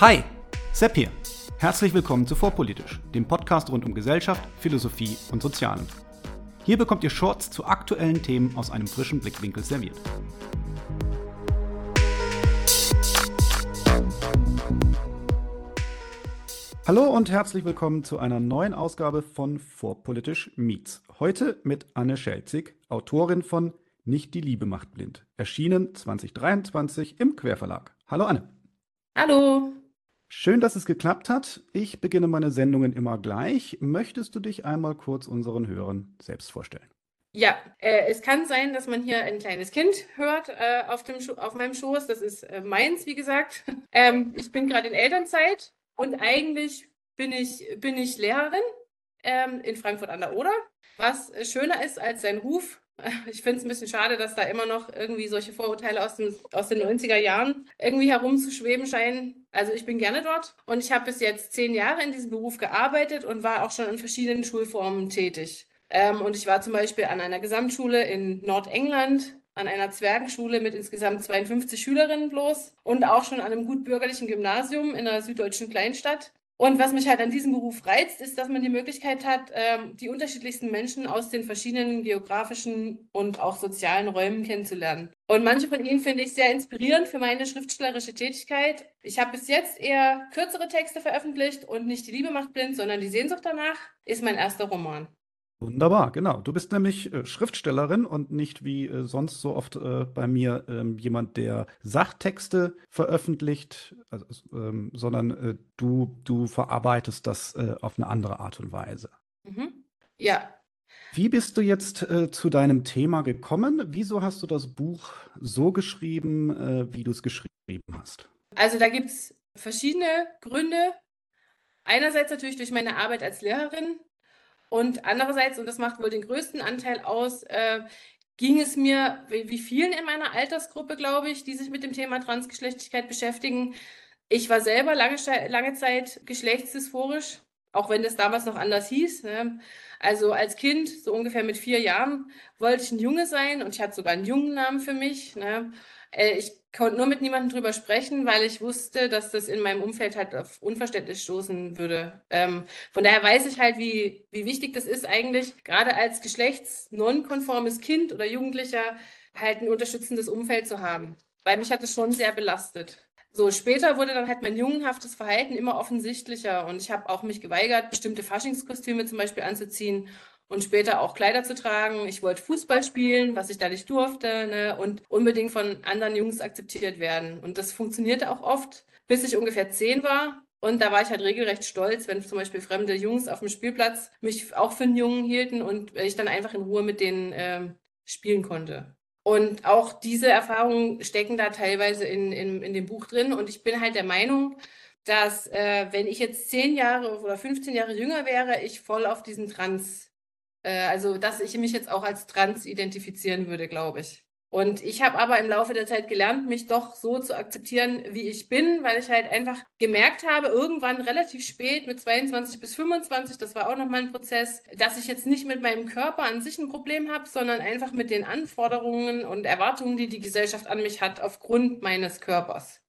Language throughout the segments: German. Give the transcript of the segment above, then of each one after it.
Hi, Sepp hier. Herzlich willkommen zu Vorpolitisch, dem Podcast rund um Gesellschaft, Philosophie und Sozialen. Hier bekommt ihr Shorts zu aktuellen Themen aus einem frischen Blickwinkel serviert. Hallo und herzlich willkommen zu einer neuen Ausgabe von Vorpolitisch Meets. Heute mit Anne Schelzig, Autorin von Nicht die Liebe macht blind, erschienen 2023 im Querverlag. Hallo Anne. Hallo. Schön, dass es geklappt hat. Ich beginne meine Sendungen immer gleich. Möchtest du dich einmal kurz unseren Hörern selbst vorstellen? Ja, äh, es kann sein, dass man hier ein kleines Kind hört äh, auf, dem auf meinem Schoß. Das ist äh, meins, wie gesagt. Ähm, ich bin gerade in Elternzeit und eigentlich bin ich, bin ich Lehrerin ähm, in Frankfurt an der Oder, was schöner ist als sein Ruf. Ich finde es ein bisschen schade, dass da immer noch irgendwie solche Vorurteile aus, dem, aus den 90er Jahren irgendwie herumzuschweben scheinen. Also ich bin gerne dort und ich habe bis jetzt zehn Jahre in diesem Beruf gearbeitet und war auch schon in verschiedenen Schulformen tätig. Ähm, und ich war zum Beispiel an einer Gesamtschule in Nordengland, an einer Zwergenschule mit insgesamt 52 Schülerinnen bloß und auch schon an einem gut bürgerlichen Gymnasium in einer süddeutschen Kleinstadt. Und was mich halt an diesem Beruf reizt, ist, dass man die Möglichkeit hat, ähm, die unterschiedlichsten Menschen aus den verschiedenen geografischen und auch sozialen Räumen kennenzulernen. Und manche von ihnen finde ich sehr inspirierend für meine schriftstellerische Tätigkeit. Ich habe bis jetzt eher kürzere Texte veröffentlicht und nicht die Liebe macht blind, sondern die Sehnsucht danach ist mein erster Roman. Wunderbar, genau. Du bist nämlich äh, Schriftstellerin und nicht wie äh, sonst so oft äh, bei mir ähm, jemand, der Sachtexte veröffentlicht, also, ähm, sondern äh, du, du verarbeitest das äh, auf eine andere Art und Weise. Mhm. Ja. Wie bist du jetzt äh, zu deinem Thema gekommen? Wieso hast du das Buch so geschrieben, wie du es geschrieben hast? Also da gibt es verschiedene Gründe. Einerseits natürlich durch meine Arbeit als Lehrerin und andererseits, und das macht wohl den größten Anteil aus, äh, ging es mir, wie vielen in meiner Altersgruppe, glaube ich, die sich mit dem Thema Transgeschlechtlichkeit beschäftigen. Ich war selber lange, lange Zeit geschlechtsdysphorisch, auch wenn das damals noch anders hieß. Ne? Also als Kind, so ungefähr mit vier Jahren, wollte ich ein Junge sein und ich hatte sogar einen Jungennamen für mich. Ne? Äh, ich konnte nur mit niemandem drüber sprechen, weil ich wusste, dass das in meinem Umfeld halt auf Unverständnis stoßen würde. Ähm, von daher weiß ich halt, wie, wie wichtig das ist eigentlich, gerade als geschlechtsnonkonformes Kind oder Jugendlicher halt ein unterstützendes Umfeld zu haben. Weil mich hat es schon sehr belastet. So, später wurde dann halt mein jungenhaftes Verhalten immer offensichtlicher und ich habe auch mich geweigert, bestimmte Faschingskostüme zum Beispiel anzuziehen und später auch Kleider zu tragen. Ich wollte Fußball spielen, was ich da nicht durfte, ne? und unbedingt von anderen Jungs akzeptiert werden. Und das funktionierte auch oft, bis ich ungefähr zehn war. Und da war ich halt regelrecht stolz, wenn zum Beispiel fremde Jungs auf dem Spielplatz mich auch für einen Jungen hielten und ich dann einfach in Ruhe mit denen äh, spielen konnte. Und auch diese Erfahrungen stecken da teilweise in, in, in dem Buch drin. Und ich bin halt der Meinung, dass äh, wenn ich jetzt zehn Jahre oder 15 Jahre jünger wäre, ich voll auf diesen Trans äh, also, dass ich mich jetzt auch als trans identifizieren würde, glaube ich. Und ich habe aber im Laufe der Zeit gelernt, mich doch so zu akzeptieren, wie ich bin, weil ich halt einfach gemerkt habe, irgendwann relativ spät mit 22 bis 25, das war auch nochmal ein Prozess, dass ich jetzt nicht mit meinem Körper an sich ein Problem habe, sondern einfach mit den Anforderungen und Erwartungen, die die Gesellschaft an mich hat, aufgrund meines Körpers.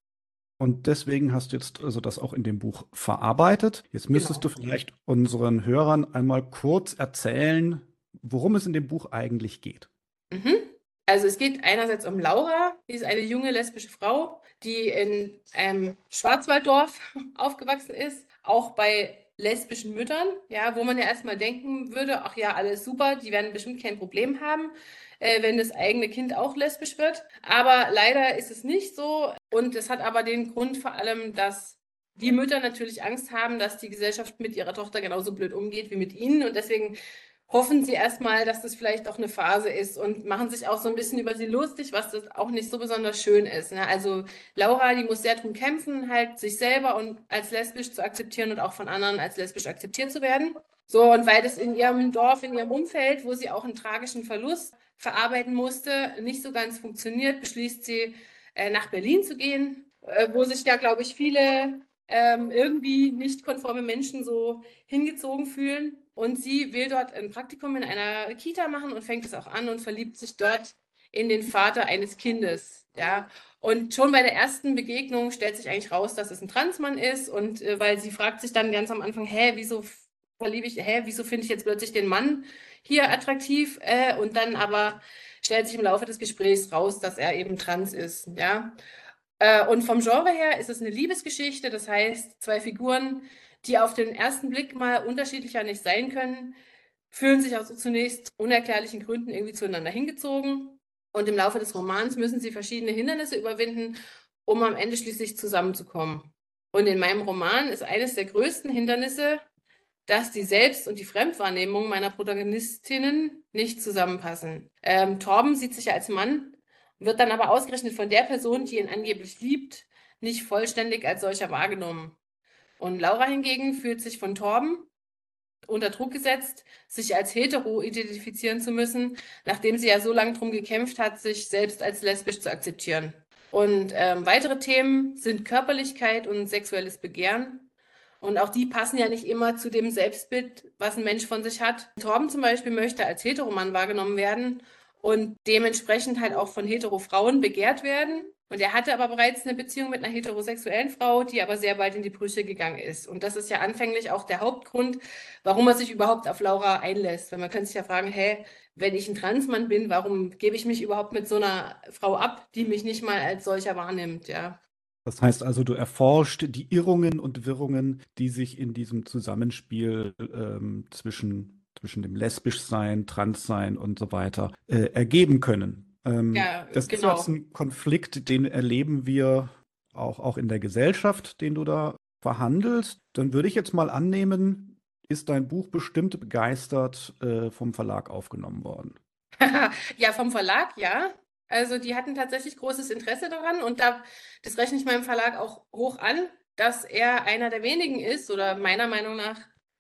Und deswegen hast du jetzt also das auch in dem Buch verarbeitet. Jetzt müsstest genau. du vielleicht unseren Hörern einmal kurz erzählen, worum es in dem Buch eigentlich geht. Mhm. Also es geht einerseits um Laura, die ist eine junge lesbische Frau, die in einem Schwarzwalddorf aufgewachsen ist, auch bei lesbischen Müttern, ja, wo man ja erstmal denken würde, ach ja, alles super, die werden bestimmt kein Problem haben äh, wenn das eigene Kind auch lesbisch wird. Aber leider ist es nicht so. Und es hat aber den Grund vor allem, dass die Mütter natürlich Angst haben, dass die Gesellschaft mit ihrer Tochter genauso blöd umgeht wie mit ihnen. Und deswegen hoffen sie erstmal, dass das vielleicht auch eine Phase ist und machen sich auch so ein bisschen über sie lustig, was das auch nicht so besonders schön ist. Ne? Also Laura, die muss sehr drum kämpfen, halt sich selber und als lesbisch zu akzeptieren und auch von anderen als lesbisch akzeptiert zu werden. So, und weil das in ihrem Dorf, in ihrem Umfeld, wo sie auch einen tragischen Verlust verarbeiten musste, nicht so ganz funktioniert, beschließt sie, äh, nach Berlin zu gehen, äh, wo sich ja, glaube ich, viele ähm, irgendwie nicht konforme Menschen so hingezogen fühlen. Und sie will dort ein Praktikum in einer Kita machen und fängt es auch an und verliebt sich dort in den Vater eines Kindes. Ja, und schon bei der ersten Begegnung stellt sich eigentlich raus, dass es ein Transmann ist. Und äh, weil sie fragt sich dann ganz am Anfang, hä, wieso verliebe ich, hä, wieso finde ich jetzt plötzlich den Mann hier attraktiv? Äh, und dann aber stellt sich im Laufe des Gesprächs raus, dass er eben trans ist. Ja. Äh, und vom Genre her ist es eine Liebesgeschichte, das heißt, zwei Figuren, die auf den ersten Blick mal unterschiedlicher nicht sein können, fühlen sich aus zunächst unerklärlichen Gründen irgendwie zueinander hingezogen. Und im Laufe des Romans müssen sie verschiedene Hindernisse überwinden, um am Ende schließlich zusammenzukommen. Und in meinem Roman ist eines der größten Hindernisse, dass die Selbst- und die Fremdwahrnehmung meiner Protagonistinnen nicht zusammenpassen. Ähm, Torben sieht sich als Mann, wird dann aber ausgerechnet von der Person, die ihn angeblich liebt, nicht vollständig als solcher wahrgenommen. Und Laura hingegen fühlt sich von Torben unter Druck gesetzt, sich als hetero identifizieren zu müssen, nachdem sie ja so lange darum gekämpft hat, sich selbst als lesbisch zu akzeptieren. Und ähm, weitere Themen sind Körperlichkeit und sexuelles Begehren. Und auch die passen ja nicht immer zu dem Selbstbild, was ein Mensch von sich hat. Torben zum Beispiel möchte als Heteromann wahrgenommen werden und dementsprechend halt auch von Hetero-Frauen begehrt werden. Und er hatte aber bereits eine Beziehung mit einer heterosexuellen Frau, die aber sehr bald in die Brüche gegangen ist. Und das ist ja anfänglich auch der Hauptgrund, warum er sich überhaupt auf Laura einlässt. Weil man könnte sich ja fragen, hä, wenn ich ein Transmann bin, warum gebe ich mich überhaupt mit so einer Frau ab, die mich nicht mal als solcher wahrnimmt, ja. Das heißt also, du erforscht die Irrungen und Wirrungen, die sich in diesem Zusammenspiel ähm, zwischen, zwischen dem Lesbischsein, Transsein und so weiter äh, ergeben können. Ähm, ja, das genau. ist jetzt ein Konflikt, den erleben wir auch, auch in der Gesellschaft, den du da verhandelst. Dann würde ich jetzt mal annehmen, ist dein Buch bestimmt begeistert äh, vom Verlag aufgenommen worden? ja, vom Verlag, ja. Also die hatten tatsächlich großes Interesse daran und da, das rechne ich meinem Verlag auch hoch an, dass er einer der wenigen ist oder meiner Meinung nach,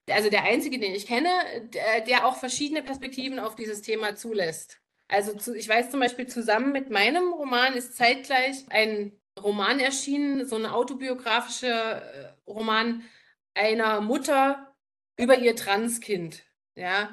also der einzige, den ich kenne, der, der auch verschiedene Perspektiven auf dieses Thema zulässt. Also zu, ich weiß zum Beispiel, zusammen mit meinem Roman ist zeitgleich ein Roman erschienen, so ein autobiografischer äh, Roman einer Mutter über ihr Transkind. Ja,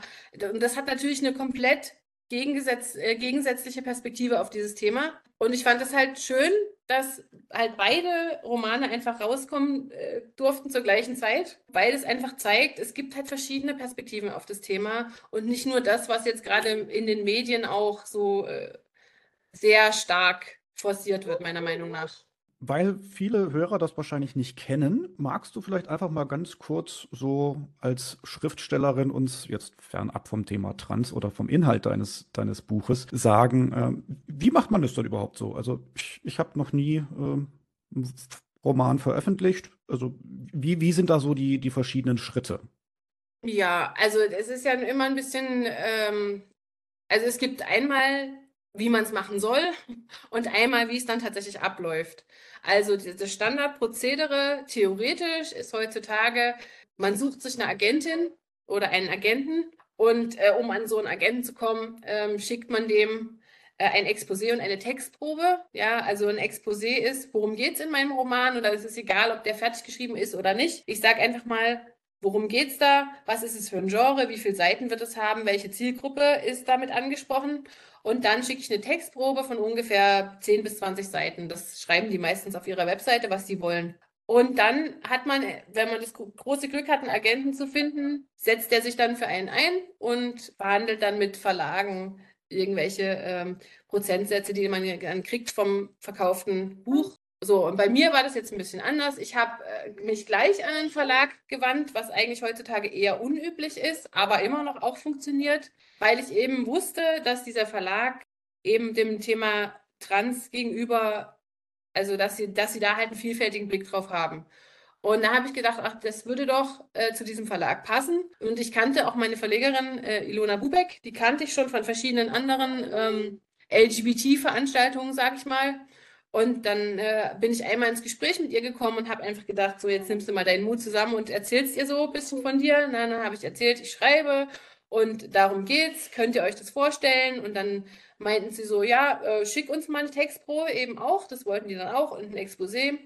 und das hat natürlich eine komplett gegengesetz, äh, gegensätzliche Perspektive auf dieses Thema. Und ich fand es halt schön, dass halt beide Romane einfach rauskommen äh, durften zur gleichen Zeit, weil es einfach zeigt, es gibt halt verschiedene Perspektiven auf das Thema und nicht nur das, was jetzt gerade in den Medien auch so äh, sehr stark forciert wird, meiner Meinung nach. Weil viele Hörer das wahrscheinlich nicht kennen, magst du vielleicht einfach mal ganz kurz so als Schriftstellerin uns jetzt fernab vom Thema Trans oder vom Inhalt deines, deines Buches sagen, äh, wie macht man das dann überhaupt so? Also ich, ich habe noch nie äh, einen Roman veröffentlicht. Also wie, wie sind da so die, die verschiedenen Schritte? Ja, also es ist ja immer ein bisschen, ähm, also es gibt einmal wie man es machen soll und einmal, wie es dann tatsächlich abläuft. Also das Standardprozedere theoretisch ist heutzutage, man sucht sich eine Agentin oder einen Agenten und äh, um an so einen Agenten zu kommen, ähm, schickt man dem äh, ein Exposé und eine Textprobe. Ja, also ein Exposé ist, worum geht es in meinem Roman oder es ist egal, ob der fertig geschrieben ist oder nicht. Ich sage einfach mal, Worum geht es da? Was ist es für ein Genre? Wie viele Seiten wird es haben? Welche Zielgruppe ist damit angesprochen? Und dann schicke ich eine Textprobe von ungefähr 10 bis 20 Seiten. Das schreiben die meistens auf ihrer Webseite, was sie wollen. Und dann hat man, wenn man das große Glück hat, einen Agenten zu finden, setzt er sich dann für einen ein und verhandelt dann mit Verlagen irgendwelche ähm, Prozentsätze, die man dann kriegt vom verkauften Buch. So, und bei mir war das jetzt ein bisschen anders. Ich habe äh, mich gleich an einen Verlag gewandt, was eigentlich heutzutage eher unüblich ist, aber immer noch auch funktioniert weil ich eben wusste, dass dieser Verlag eben dem Thema Trans gegenüber, also dass sie, dass sie da halt einen vielfältigen Blick drauf haben. Und da habe ich gedacht, ach, das würde doch äh, zu diesem Verlag passen. Und ich kannte auch meine Verlegerin äh, Ilona Bubeck, die kannte ich schon von verschiedenen anderen ähm, LGBT-Veranstaltungen, sag ich mal. Und dann äh, bin ich einmal ins Gespräch mit ihr gekommen und habe einfach gedacht, so jetzt nimmst du mal deinen Mut zusammen und erzählst ihr so ein bisschen von dir. Na, dann habe ich erzählt, ich schreibe und darum geht's. Könnt ihr euch das vorstellen? Und dann meinten sie so, ja, äh, schick uns mal eine Textprobe eben auch. Das wollten die dann auch und ein Exposé.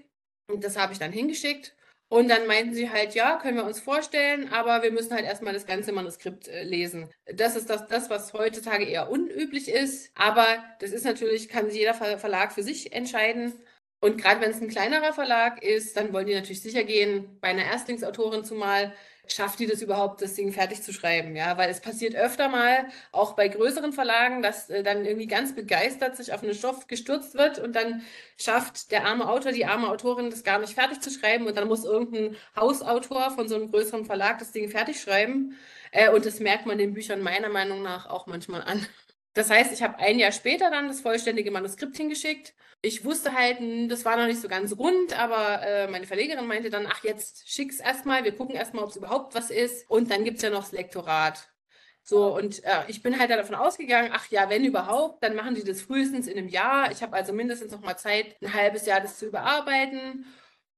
Und das habe ich dann hingeschickt. Und dann meinten sie halt, ja, können wir uns vorstellen, aber wir müssen halt erstmal das ganze Manuskript äh, lesen. Das ist das, das, was heutzutage eher unüblich ist. Aber das ist natürlich, kann jeder Verlag für sich entscheiden. Und gerade wenn es ein kleinerer Verlag ist, dann wollen die natürlich sicher gehen, bei einer Erstlingsautorin zumal, schafft die das überhaupt, das Ding fertig zu schreiben, ja, weil es passiert öfter mal, auch bei größeren Verlagen, dass äh, dann irgendwie ganz begeistert sich auf einen Stoff gestürzt wird und dann schafft der arme Autor, die arme Autorin das gar nicht fertig zu schreiben und dann muss irgendein Hausautor von so einem größeren Verlag das Ding fertig schreiben äh, und das merkt man den Büchern meiner Meinung nach auch manchmal an. Das heißt, ich habe ein Jahr später dann das vollständige Manuskript hingeschickt. Ich wusste halt, hm, das war noch nicht so ganz rund, aber äh, meine Verlegerin meinte dann, ach, jetzt schick's erstmal, wir gucken erstmal, ob es überhaupt was ist. Und dann gibt es ja noch das Lektorat. So, und äh, ich bin halt davon ausgegangen, ach ja, wenn überhaupt, dann machen die das frühestens in einem Jahr. Ich habe also mindestens noch mal Zeit, ein halbes Jahr das zu überarbeiten.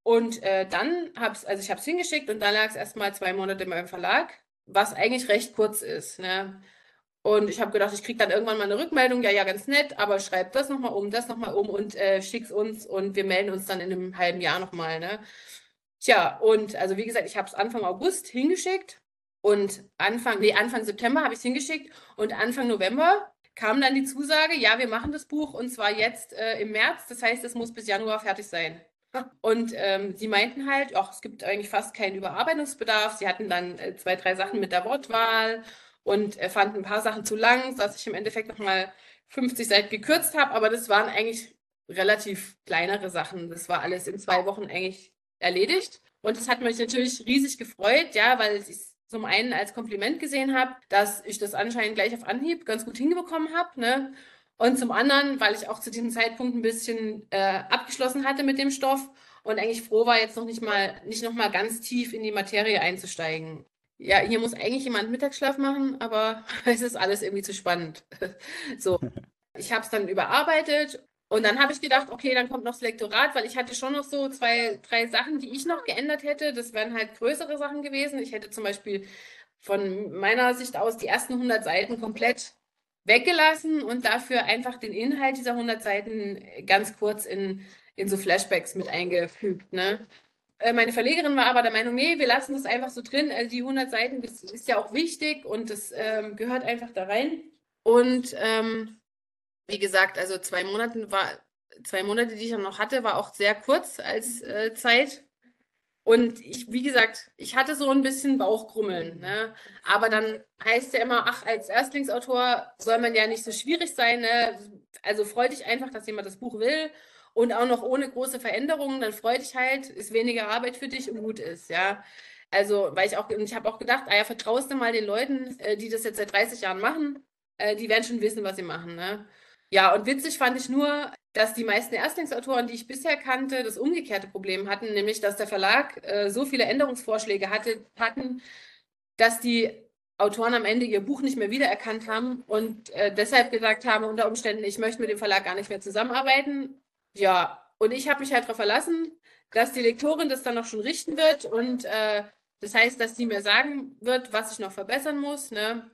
Und äh, dann habe ich, also ich habe es hingeschickt und dann lag es erstmal zwei Monate in meinem Verlag, was eigentlich recht kurz ist. Ne? Und ich habe gedacht, ich kriege dann irgendwann mal eine Rückmeldung, ja, ja, ganz nett, aber schreib das nochmal um, das nochmal um und äh, schick's uns und wir melden uns dann in einem halben Jahr nochmal. Ne? Tja, und also wie gesagt, ich habe es Anfang August hingeschickt und Anfang, nee, Anfang September habe ich es hingeschickt und Anfang November kam dann die Zusage, ja, wir machen das Buch und zwar jetzt äh, im März, das heißt, es muss bis Januar fertig sein. Und ähm, sie meinten halt, ach, es gibt eigentlich fast keinen Überarbeitungsbedarf. Sie hatten dann äh, zwei, drei Sachen mit der Wortwahl und er fand ein paar Sachen zu lang, dass ich im Endeffekt nochmal 50 Seiten gekürzt habe, aber das waren eigentlich relativ kleinere Sachen. Das war alles in zwei Wochen eigentlich erledigt. Und das hat mich natürlich riesig gefreut, ja, weil ich es zum einen als Kompliment gesehen habe, dass ich das anscheinend gleich auf Anhieb ganz gut hinbekommen habe, ne? Und zum anderen, weil ich auch zu diesem Zeitpunkt ein bisschen äh, abgeschlossen hatte mit dem Stoff und eigentlich froh war, jetzt noch nicht mal, nicht noch mal ganz tief in die Materie einzusteigen ja, hier muss eigentlich jemand Mittagsschlaf machen, aber es ist alles irgendwie zu spannend. so, ich habe es dann überarbeitet und dann habe ich gedacht, okay, dann kommt noch das Lektorat, weil ich hatte schon noch so zwei, drei Sachen, die ich noch geändert hätte. Das wären halt größere Sachen gewesen. Ich hätte zum Beispiel von meiner Sicht aus die ersten 100 Seiten komplett weggelassen und dafür einfach den Inhalt dieser 100 Seiten ganz kurz in, in so Flashbacks mit eingefügt. Ne? Äh, meine Verlegerin war aber der Meinung, nee, wir lassen das einfach so drin. Also die 100 Seiten, das ist ja auch wichtig und das ähm, gehört einfach da rein. Und ähm, wie gesagt, also zwei Monate war, zwei Monate, die ich dann noch hatte, war auch sehr kurz als äh, Zeit. Und ich, wie gesagt, ich hatte so ein bisschen Bauchkrummeln. Ne? Aber dann heißt ja immer, ach, als Erstlingsautor soll man ja nicht so schwierig sein. Ne? Also freu dich einfach, dass jemand das Buch will und auch noch ohne große Veränderungen, dann freut dich halt, ist weniger Arbeit für dich und gut ist, ja. Also, weil ich auch, ich habe auch gedacht, ah ja, vertraust du mal den Leuten, äh, die das jetzt seit 30 Jahren machen, äh, die werden schon wissen, was sie machen, ne? Ja, und witzig fand ich nur, dass die meisten Erstlingsautoren, die ich bisher kannte, das umgekehrte Problem hatten, nämlich dass der Verlag äh, so viele Änderungsvorschläge hatte, hatten, dass die Autoren am Ende ihr Buch nicht mehr wiedererkannt haben und äh, deshalb gesagt haben, unter Umständen, ich möchte mit dem Verlag gar nicht mehr zusammenarbeiten ja, und ich habe mich halt darauf verlassen, dass die Lektorin das dann noch schon richten wird und äh, das heißt, dass sie mir sagen wird, was ich noch verbessern muss. Ne?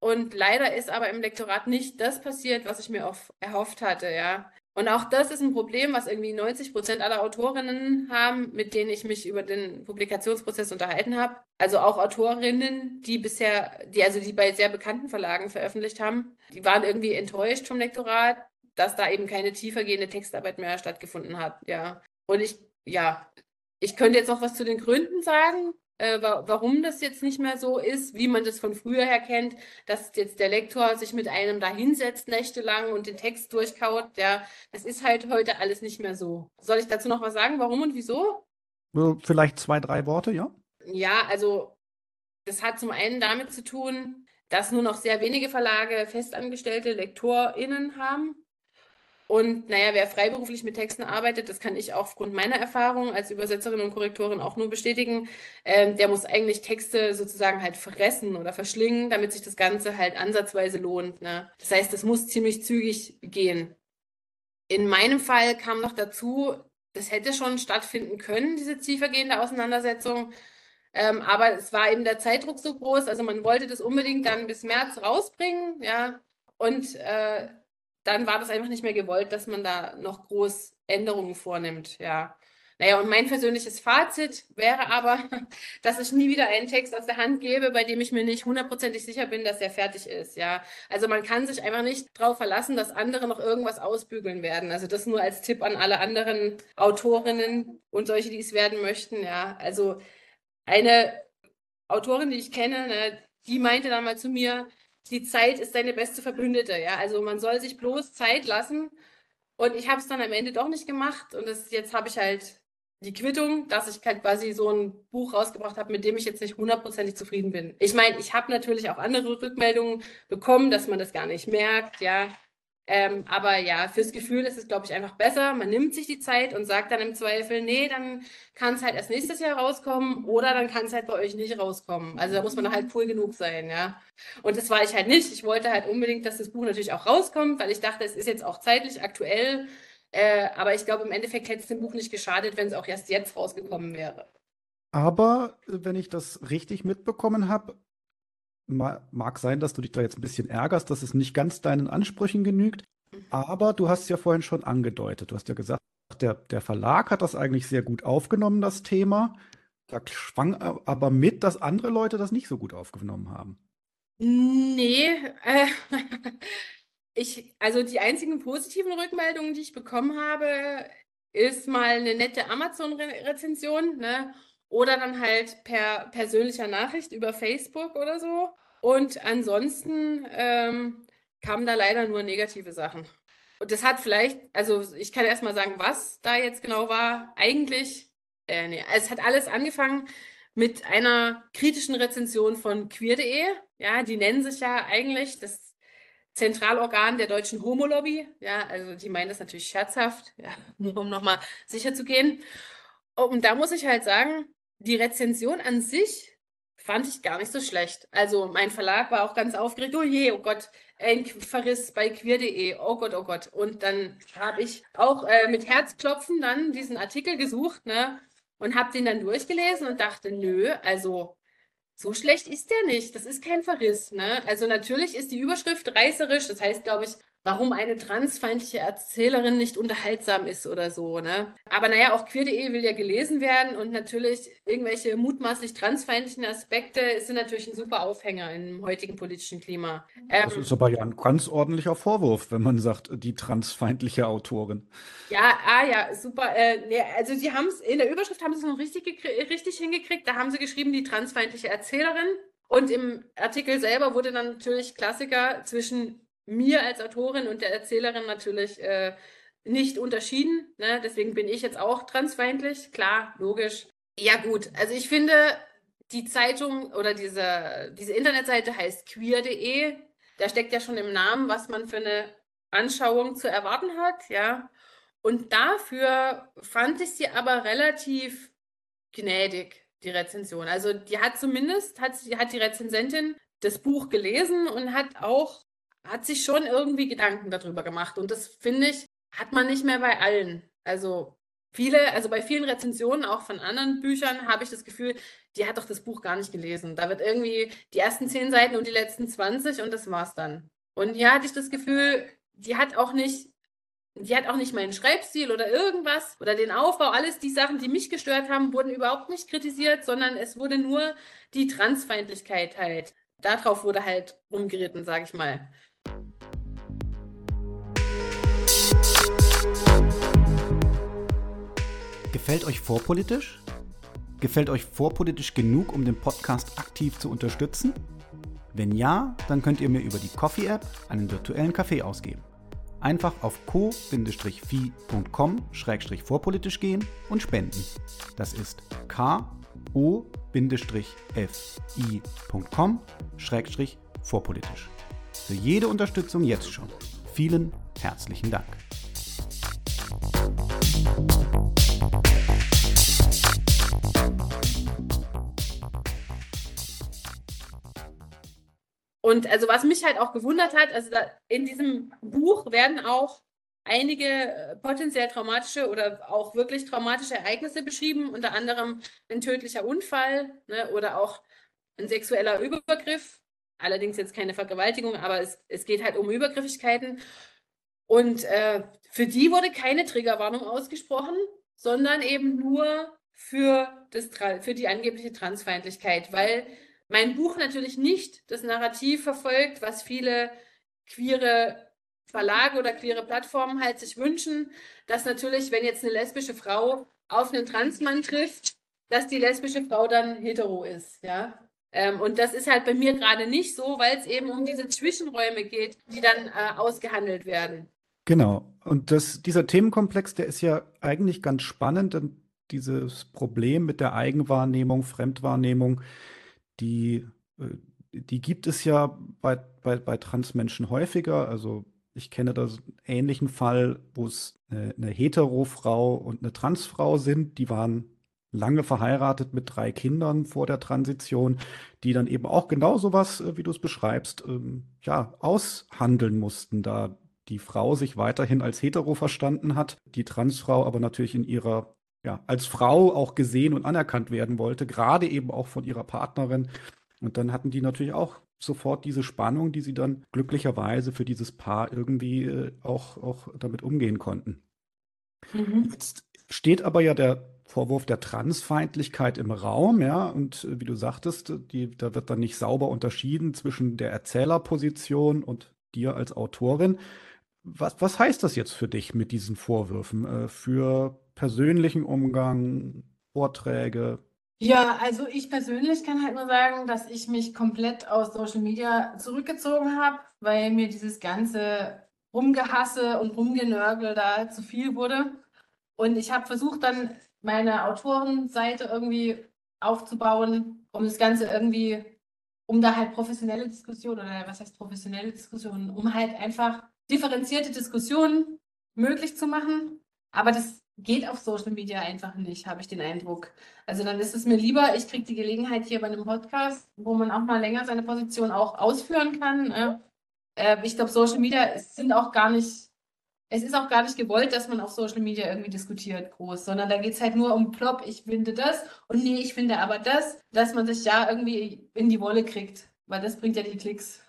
Und leider ist aber im Lektorat nicht das passiert, was ich mir auf, erhofft hatte, ja. Und auch das ist ein Problem, was irgendwie 90 Prozent aller Autorinnen haben, mit denen ich mich über den Publikationsprozess unterhalten habe. Also auch Autorinnen, die bisher, die also die bei sehr bekannten Verlagen veröffentlicht haben, die waren irgendwie enttäuscht vom Lektorat, dass da eben keine tiefergehende Textarbeit mehr stattgefunden hat. Ja. Und ich, ja, ich könnte jetzt noch was zu den Gründen sagen, äh, warum das jetzt nicht mehr so ist, wie man das von früher her kennt, dass jetzt der Lektor sich mit einem da hinsetzt nächtelang und den Text durchkaut. Ja, das ist halt heute alles nicht mehr so. Soll ich dazu noch was sagen, warum und wieso? Vielleicht zwei, drei Worte, ja? Ja, also das hat zum einen damit zu tun, dass nur noch sehr wenige Verlage festangestellte LektorInnen haben. Und naja, wer freiberuflich mit Texten arbeitet, das kann ich auch aufgrund meiner Erfahrung als Übersetzerin und Korrektorin auch nur bestätigen, ähm, der muss eigentlich Texte sozusagen halt fressen oder verschlingen, damit sich das Ganze halt ansatzweise lohnt. Ne? Das heißt, es muss ziemlich zügig gehen. In meinem Fall kam noch dazu, das hätte schon stattfinden können, diese tiefergehende Auseinandersetzung. Ähm, aber es war eben der Zeitdruck so groß, also man wollte das unbedingt dann bis März rausbringen, ja. Und äh, dann war das einfach nicht mehr gewollt, dass man da noch groß Änderungen vornimmt, ja. Naja, und mein persönliches Fazit wäre aber, dass ich nie wieder einen Text aus der Hand gebe, bei dem ich mir nicht hundertprozentig sicher bin, dass er fertig ist. Ja, also man kann sich einfach nicht darauf verlassen, dass andere noch irgendwas ausbügeln werden. Also das nur als Tipp an alle anderen Autorinnen und solche, die es werden möchten. Ja, also eine Autorin, die ich kenne, ne, die meinte dann mal zu mir, die Zeit ist deine beste Verbündete. Ja, also man soll sich bloß Zeit lassen. Und ich habe es dann am Ende doch nicht gemacht. Und das, jetzt habe ich halt die Quittung, dass ich halt quasi so ein Buch rausgebracht habe, mit dem ich jetzt nicht hundertprozentig zufrieden bin. Ich meine, ich habe natürlich auch andere Rückmeldungen bekommen, dass man das gar nicht merkt, ja. Ähm, aber ja, fürs Gefühl ist es, glaube ich, einfach besser. Man nimmt sich die Zeit und sagt dann im Zweifel, nee, dann kann es halt erst nächstes Jahr rauskommen oder dann kann es halt bei euch nicht rauskommen. Also da muss man halt cool genug sein, ja. Und das war ich halt nicht. Ich wollte halt unbedingt, dass das Buch natürlich auch rauskommt, weil ich dachte, es ist jetzt auch zeitlich aktuell äh, aber ich glaube, im Endeffekt hätte es dem Buch nicht geschadet, wenn es auch erst jetzt rausgekommen wäre. Aber äh, wenn ich das richtig mitbekommen habe, mag sein, dass du dich da jetzt ein bisschen ärgerst, dass es nicht ganz deinen Ansprüchen genügt. Aber du hast es ja vorhin schon angedeutet. Du hast ja gesagt, der, der Verlag hat das eigentlich sehr gut aufgenommen, das Thema. Da schwang aber mit, dass andere Leute das nicht so gut aufgenommen haben. Nee, äh, Ich, also die einzigen positiven Rückmeldungen, die ich bekommen habe, ist mal eine nette Amazon-Rezension, ne? Oder dann halt per persönlicher Nachricht über Facebook oder so. Und ansonsten ähm, kamen da leider nur negative Sachen. Und das hat vielleicht, also ich kann erst mal sagen, was da jetzt genau war. Eigentlich, äh, nee, es hat alles angefangen mit einer kritischen Rezension von queer.de. Ja, die nennen sich ja eigentlich, das Zentralorgan der deutschen Homolobby. Ja, also die meinen das natürlich scherzhaft, ja, nur um nochmal sicher zu gehen. Und da muss ich halt sagen, die Rezension an sich fand ich gar nicht so schlecht. Also mein Verlag war auch ganz aufgeregt. Oh je, oh Gott, ein Verriss bei queer.de. Oh Gott, oh Gott. Und dann habe ich auch äh, mit Herzklopfen dann diesen Artikel gesucht, ne? Und habe den dann durchgelesen und dachte, nö, also so schlecht ist der nicht. Das ist kein Verriss. Ne? Also natürlich ist die Überschrift reißerisch. Das heißt, glaube ich, warum eine transfeindliche Erzählerin nicht unterhaltsam ist oder so. Ne? Aber naja, auch queer.de will ja gelesen werden und natürlich irgendwelche mutmaßlich transfeindlichen Aspekte sind natürlich ein super Aufhänger im heutigen politischen Klima. Ähm, das ist aber ja ein ganz ordentlicher Vorwurf, wenn man sagt, die transfeindliche Autorin. Ja, ah ja, super. Äh, nee, also sie haben es, in der Überschrift haben sie es noch richtig, richtig hingekriegt. Da haben sie geschrieben, die transfeindliche Erzählerin. Und im Artikel selber wurde dann natürlich Klassiker zwischen mir als Autorin und der Erzählerin natürlich äh, nicht unterschieden. Ne? Deswegen bin ich jetzt auch transfeindlich. Klar, logisch. Ja, gut. Also ich finde, die Zeitung oder diese, diese Internetseite heißt queer.de. Da steckt ja schon im Namen, was man für eine Anschauung zu erwarten hat, ja. Und dafür fand ich sie aber relativ gnädig, die Rezension. Also die hat zumindest, hat, hat die Rezensentin das Buch gelesen und hat auch hat sich schon irgendwie Gedanken darüber gemacht. Und das finde ich, hat man nicht mehr bei allen. Also viele, also bei vielen Rezensionen, auch von anderen Büchern, habe ich das Gefühl, die hat doch das Buch gar nicht gelesen. Da wird irgendwie die ersten zehn Seiten und die letzten 20 und das war's dann. Und hier hatte ich das Gefühl, die hat auch nicht, die hat auch nicht meinen Schreibstil oder irgendwas oder den Aufbau, alles die Sachen, die mich gestört haben, wurden überhaupt nicht kritisiert, sondern es wurde nur die Transfeindlichkeit halt. Darauf wurde halt umgeritten, sage ich mal. Gefällt euch vorpolitisch? Gefällt euch vorpolitisch genug, um den Podcast aktiv zu unterstützen? Wenn ja, dann könnt ihr mir über die Coffee-App einen virtuellen Kaffee ausgeben. Einfach auf co-fi.com-vorpolitisch gehen und spenden. Das ist ko-fi.com-vorpolitisch. Für jede Unterstützung jetzt schon. Vielen herzlichen Dank. Und also was mich halt auch gewundert hat, also in diesem Buch werden auch einige äh, potenziell traumatische oder auch wirklich traumatische Ereignisse beschrieben, unter anderem ein tödlicher Unfall ne, oder auch ein sexueller Übergriff. Allerdings jetzt keine Vergewaltigung, aber es, es geht halt um Übergriffigkeiten. Und äh, für die wurde keine Triggerwarnung ausgesprochen, sondern eben nur für, das, für die angebliche Transfeindlichkeit, weil mein Buch natürlich nicht das Narrativ verfolgt, was viele queere Verlage oder queere Plattformen halt sich wünschen, dass natürlich, wenn jetzt eine lesbische Frau auf einen Transmann trifft, dass die lesbische Frau dann hetero ist, ja. Ähm, und das ist halt bei mir gerade nicht so, weil es eben um diese Zwischenräume geht, die dann äh, ausgehandelt werden. Genau. Und das, dieser Themenkomplex, der ist ja eigentlich ganz spannend, denn dieses Problem mit der Eigenwahrnehmung, Fremdwahrnehmung, die, äh, die gibt es ja bei, bei, bei Transmenschen häufiger. Also ich kenne da einen ähnlichen Fall, wo es eine, eine Hetero-Frau und eine Transfrau sind. Die waren lange verheiratet mit drei Kindern vor der Transition, die dann eben auch genau sowas, äh, wie du es beschreibst, ähm, ja, aushandeln mussten, da die Frau sich weiterhin als hetero verstanden hat, die Transfrau aber natürlich in ihrer, ja, als Frau auch gesehen und anerkannt werden wollte, gerade eben auch von ihrer Partnerin. Und dann hatten die natürlich auch sofort diese Spannung, die sie dann glücklicherweise für dieses Paar irgendwie äh, auch, auch damit umgehen konnten. Mhm. Jetzt steht aber ja der Vorwurf der Transfeindlichkeit im Raum, ja, und äh, wie du sagtest, die, da wird dann nicht sauber unterschieden zwischen der Erzählerposition und dir als Autorin. Was, was heißt das jetzt für dich mit diesen Vorwürfen? Äh, für persönlichen Umgang, Vorträge? Ja, also ich persönlich kann halt nur sagen, dass ich mich komplett aus Social Media zurückgezogen habe, weil mir dieses ganze Rumgehasse und Rumgenörgel da zu viel wurde. Und ich habe versucht, dann meine Autorenseite irgendwie aufzubauen, um das Ganze irgendwie, um da halt professionelle Diskussionen oder was heißt professionelle Diskussionen, um halt einfach differenzierte Diskussionen möglich zu machen. Aber das geht auf Social Media einfach nicht, habe ich den Eindruck. Also dann ist es mir lieber, ich kriege die Gelegenheit hier bei einem Podcast, wo man auch mal länger seine Position auch ausführen kann. Ne? Äh, ich glaube, Social Media sind auch gar nicht, es ist auch gar nicht gewollt, dass man auf Social Media irgendwie diskutiert groß, sondern da geht es halt nur um Plop, ich finde das und nee, ich finde aber das, dass man sich ja irgendwie in die Wolle kriegt, weil das bringt ja die Klicks.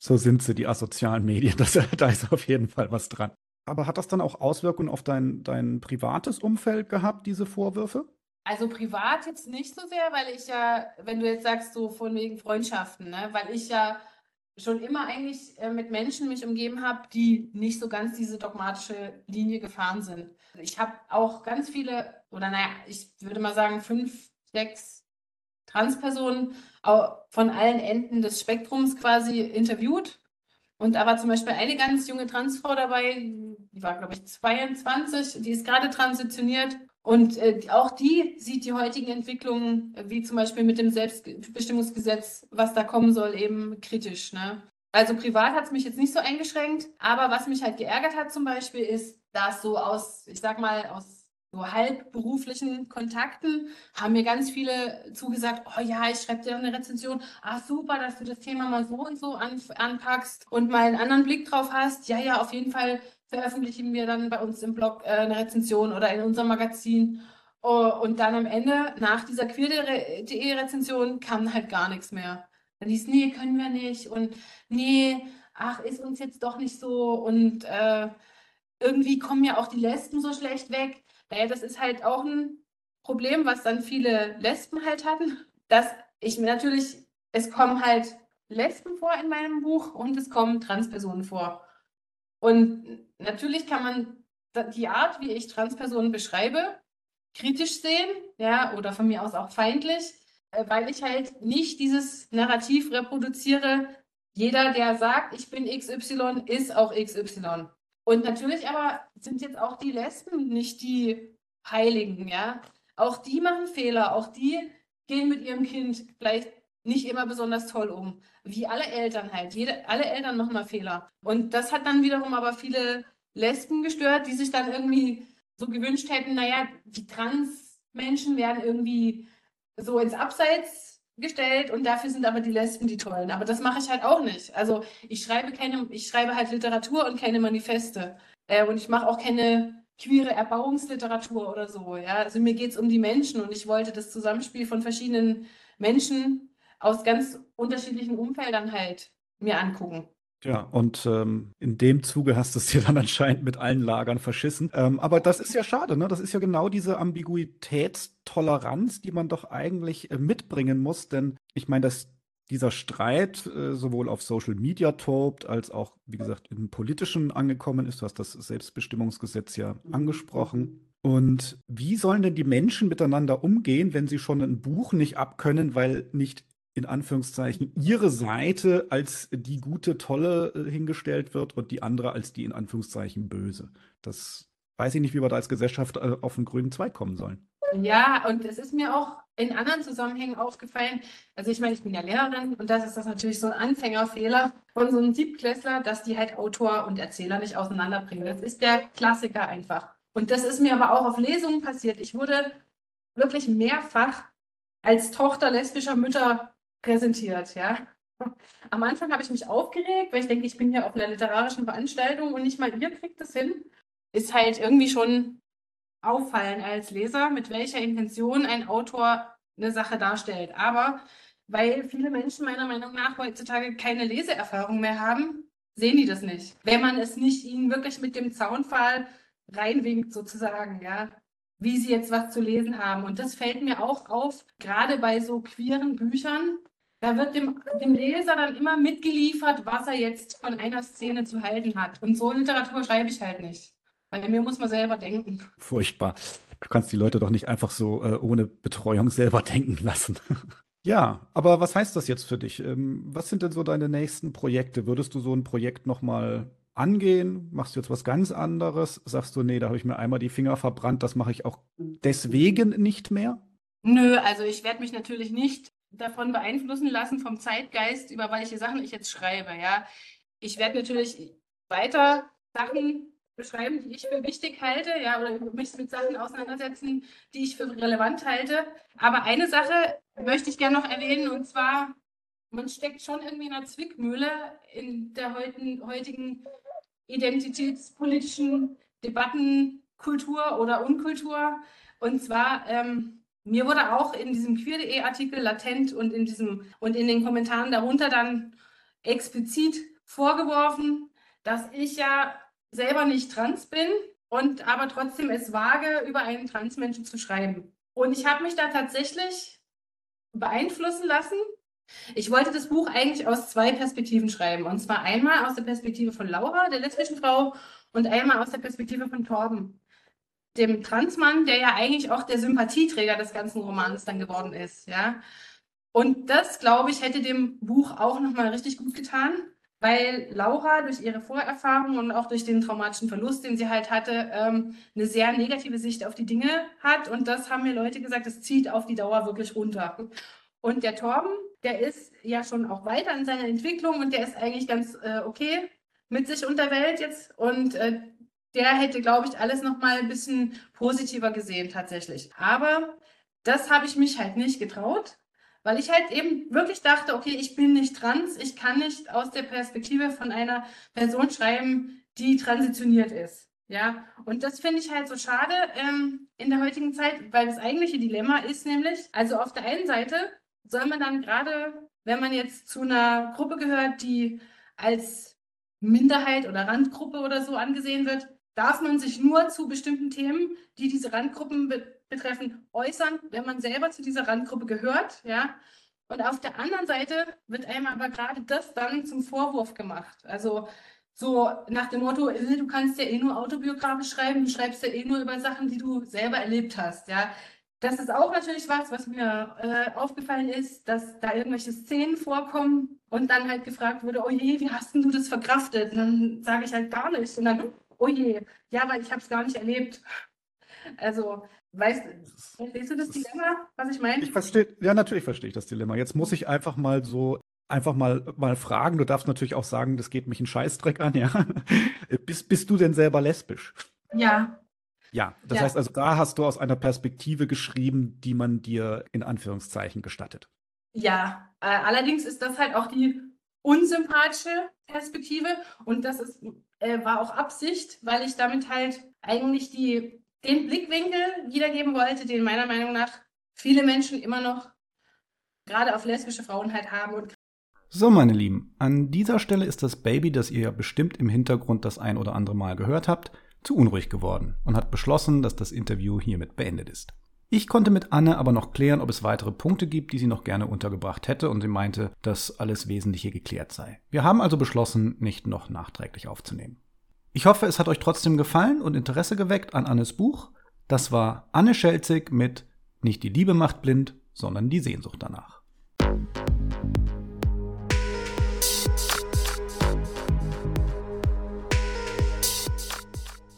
So sind sie, die asozialen Medien. Das, da ist auf jeden Fall was dran. Aber hat das dann auch Auswirkungen auf dein, dein privates Umfeld gehabt, diese Vorwürfe? Also privat jetzt nicht so sehr, weil ich ja, wenn du jetzt sagst, so von wegen Freundschaften, ne? weil ich ja schon immer eigentlich äh, mit Menschen mich umgeben habe, die nicht so ganz diese dogmatische Linie gefahren sind. Ich habe auch ganz viele, oder naja, ich würde mal sagen, fünf, sechs Transpersonen von allen Enden des Spektrums quasi interviewt. Und da war zum Beispiel eine ganz junge Transfrau dabei, die war, glaube ich, 22, die ist gerade transitioniert. Und äh, auch die sieht die heutigen Entwicklungen, wie zum Beispiel mit dem Selbstbestimmungsgesetz, was da kommen soll, eben kritisch. Ne? Also privat hat es mich jetzt nicht so eingeschränkt, aber was mich halt geärgert hat zum Beispiel ist, dass so aus, ich sag mal, aus so halbberuflichen Kontakten haben mir ganz viele zugesagt, oh ja, ich schreibe dir eine Rezension. Ah, super, dass du das Thema mal so und so an, anpackst und mal einen anderen Blick drauf hast. Ja, ja, auf jeden Fall veröffentlichen wir dann bei uns im Blog äh, eine Rezension oder in unserem Magazin. Oh, und dann am Ende, nach dieser queer.de Rezension, kam halt gar nichts mehr. Dann hieß, nee, können wir nicht. Und nee, ach, ist uns jetzt doch nicht so. Und äh, irgendwie kommen ja auch die Lesben so schlecht weg. Naja, das ist halt auch ein Problem, was dann viele Lesben halt hatten, dass ich natürlich, es kommen halt Lesben vor in meinem Buch und es kommen Transpersonen vor. Und natürlich kann man die Art, wie ich Transpersonen beschreibe, kritisch sehen, ja, oder von mir aus auch feindlich, äh, weil ich halt nicht dieses Narrativ reproduziere. Jeder, der sagt, ich bin XY, ist auch XY. Und natürlich aber sind jetzt auch die Lesben nicht die Heiligen, ja. Auch die machen Fehler, auch die gehen mit ihrem Kind vielleicht nicht immer besonders toll um. Wie alle Eltern halt. Jede, alle Eltern machen mal Fehler. Und das hat dann wiederum aber viele Lesben gestört, die sich dann irgendwie so gewünscht hätten, naja, die Trans-Menschen werden irgendwie so ins Abseits gestellt und dafür sind aber die Lesben die tollen. Aber das mache ich halt auch nicht. Also ich schreibe keine, ich schreibe halt Literatur und keine Manifeste. Äh, und ich mache auch keine queere Erbauungsliteratur oder so. Ja? Also mir geht es um die Menschen und ich wollte das Zusammenspiel von verschiedenen Menschen aus ganz unterschiedlichen Umfeldern halt mir angucken. Ja, und ähm, in dem Zuge hast du es dir dann anscheinend mit allen Lagern verschissen. Ähm, aber das ist ja schade, ne? Das ist ja genau diese Ambiguitätstoleranz, die man doch eigentlich äh, mitbringen muss. Denn ich meine, dass dieser Streit äh, sowohl auf Social Media tobt, als auch, wie gesagt, im Politischen angekommen ist. Du hast das Selbstbestimmungsgesetz ja angesprochen. Und wie sollen denn die Menschen miteinander umgehen, wenn sie schon ein Buch nicht abkönnen, weil nicht in Anführungszeichen ihre Seite als die gute, tolle äh, hingestellt wird und die andere als die in Anführungszeichen böse. Das weiß ich nicht, wie wir da als Gesellschaft äh, auf den grünen Zweig kommen sollen. Ja, und es ist mir auch in anderen Zusammenhängen aufgefallen. Also ich meine, ich bin ja Lehrerin und das ist das natürlich so ein Anfängerfehler von so einem Siebtklässler, dass die halt Autor und Erzähler nicht auseinanderbringen. Das ist der Klassiker einfach. Und das ist mir aber auch auf Lesungen passiert. Ich wurde wirklich mehrfach als Tochter lesbischer Mütter präsentiert, ja. Am Anfang habe ich mich aufgeregt, weil ich denke, ich bin hier auf einer literarischen Veranstaltung und nicht mal ihr kriegt das hin. Ist halt irgendwie schon auffallen als Leser, mit welcher Intention ein Autor eine Sache darstellt. Aber weil viele Menschen meiner Meinung nach heutzutage keine Leseerfahrung mehr haben, sehen die das nicht. Wenn man es nicht ihnen wirklich mit dem Zaunpfahl reinwinkt, sozusagen, ja, wie sie jetzt was zu lesen haben. Und das fällt mir auch auf, gerade bei so queeren Büchern, da wird dem, dem Leser dann immer mitgeliefert, was er jetzt von einer Szene zu halten hat. Und so Literatur schreibe ich halt nicht. Bei mir muss man selber denken. Furchtbar. Du kannst die Leute doch nicht einfach so äh, ohne Betreuung selber denken lassen. ja, aber was heißt das jetzt für dich? Ähm, was sind denn so deine nächsten Projekte? Würdest du so ein Projekt nochmal angehen? Machst du jetzt was ganz anderes? Sagst du, nee, da habe ich mir einmal die Finger verbrannt, das mache ich auch deswegen nicht mehr? Nö, also ich werde mich natürlich nicht davon beeinflussen lassen vom Zeitgeist, über welche Sachen ich jetzt schreibe. Ja, ich werde natürlich weiter Sachen beschreiben, die ich für wichtig halte, ja, oder mich mit Sachen auseinandersetzen, die ich für relevant halte. Aber eine Sache möchte ich gerne noch erwähnen, und zwar, man steckt schon irgendwie in einer Zwickmühle in der heutigen identitätspolitischen Debatten, Kultur oder Unkultur. Und zwar, ähm, mir wurde auch in diesem queer.de Artikel latent und in diesem und in den Kommentaren darunter dann explizit vorgeworfen, dass ich ja selber nicht trans bin und aber trotzdem es wage, über einen Transmenschen zu schreiben. Und ich habe mich da tatsächlich beeinflussen lassen. Ich wollte das Buch eigentlich aus zwei Perspektiven schreiben. Und zwar einmal aus der Perspektive von Laura, der lesbischen Frau, und einmal aus der Perspektive von Torben, dem Transmann, der ja eigentlich auch der Sympathieträger des ganzen Romans dann geworden ist. Ja? Und das, glaube ich, hätte dem Buch auch nochmal richtig gut getan weil Laura durch ihre Vorerfahrung und auch durch den traumatischen Verlust, den sie halt hatte, ähm, eine sehr negative Sicht auf die Dinge hat. Und das haben mir Leute gesagt, das zieht auf die Dauer wirklich runter. Und der Torben, der ist ja schon auch weiter in seiner Entwicklung und der ist eigentlich ganz äh, okay mit sich und der Welt jetzt. Und äh, der hätte, glaube ich, alles nochmal ein bisschen positiver gesehen tatsächlich. Aber das habe ich mich halt nicht getraut weil ich halt eben wirklich dachte, okay, ich bin nicht trans, ich kann nicht aus der Perspektive von einer Person schreiben, die transitioniert ist. Ja, und das finde ich halt so schade ähm, in der heutigen Zeit, weil das eigentliche Dilemma ist nämlich, also auf der einen Seite soll man dann gerade, wenn man jetzt zu einer Gruppe gehört, die als Minderheit oder Randgruppe oder so angesehen wird, darf man sich nur zu bestimmten Themen, die diese Randgruppen be betreffen, äußern, wenn man selber zu dieser Randgruppe gehört. Ja? Und auf der anderen Seite wird einem aber gerade das dann zum Vorwurf gemacht. Also so nach dem Motto, äh, du kannst ja eh nur autobiografisch schreiben, du schreibst ja eh nur über Sachen, die du selber erlebt hast. Ja? Das ist auch natürlich was, was mir äh, aufgefallen ist, dass da irgendwelche Szenen vorkommen und dann halt gefragt wurde, oh je, wie hast denn du das verkraftet? Und dann sage ich halt gar nicht. Und dann, oh je, ja, weil ich habe es gar nicht erlebt. Also Weißt, verstehst du das Dilemma, was ich meine? Ich verstehe, ja, natürlich verstehe ich das Dilemma. Jetzt muss ich einfach mal so einfach mal, mal fragen. Du darfst natürlich auch sagen, das geht mich einen Scheißdreck an, ja. bist, bist du denn selber lesbisch? Ja. Ja, das ja. heißt also, da hast du aus einer Perspektive geschrieben, die man dir in Anführungszeichen gestattet. Ja, äh, allerdings ist das halt auch die unsympathische Perspektive und das ist, äh, war auch Absicht, weil ich damit halt eigentlich die den Blickwinkel wiedergeben wollte, den meiner Meinung nach viele Menschen immer noch gerade auf lesbische Frauen halt haben. Und So, meine Lieben, an dieser Stelle ist das Baby, das ihr ja bestimmt im Hintergrund das ein oder andere Mal gehört habt, zu unruhig geworden und hat beschlossen, dass das Interview hiermit beendet ist. Ich konnte mit Anne aber noch klären, ob es weitere Punkte gibt, die sie noch gerne untergebracht hätte, und sie meinte, dass alles Wesentliche geklärt sei. Wir haben also beschlossen, nicht noch nachträglich aufzunehmen. Ich hoffe, es hat euch trotzdem gefallen und Interesse geweckt an Annes Buch. Das war Anne Schelzig mit Nicht die Liebe macht blind, sondern die Sehnsucht danach.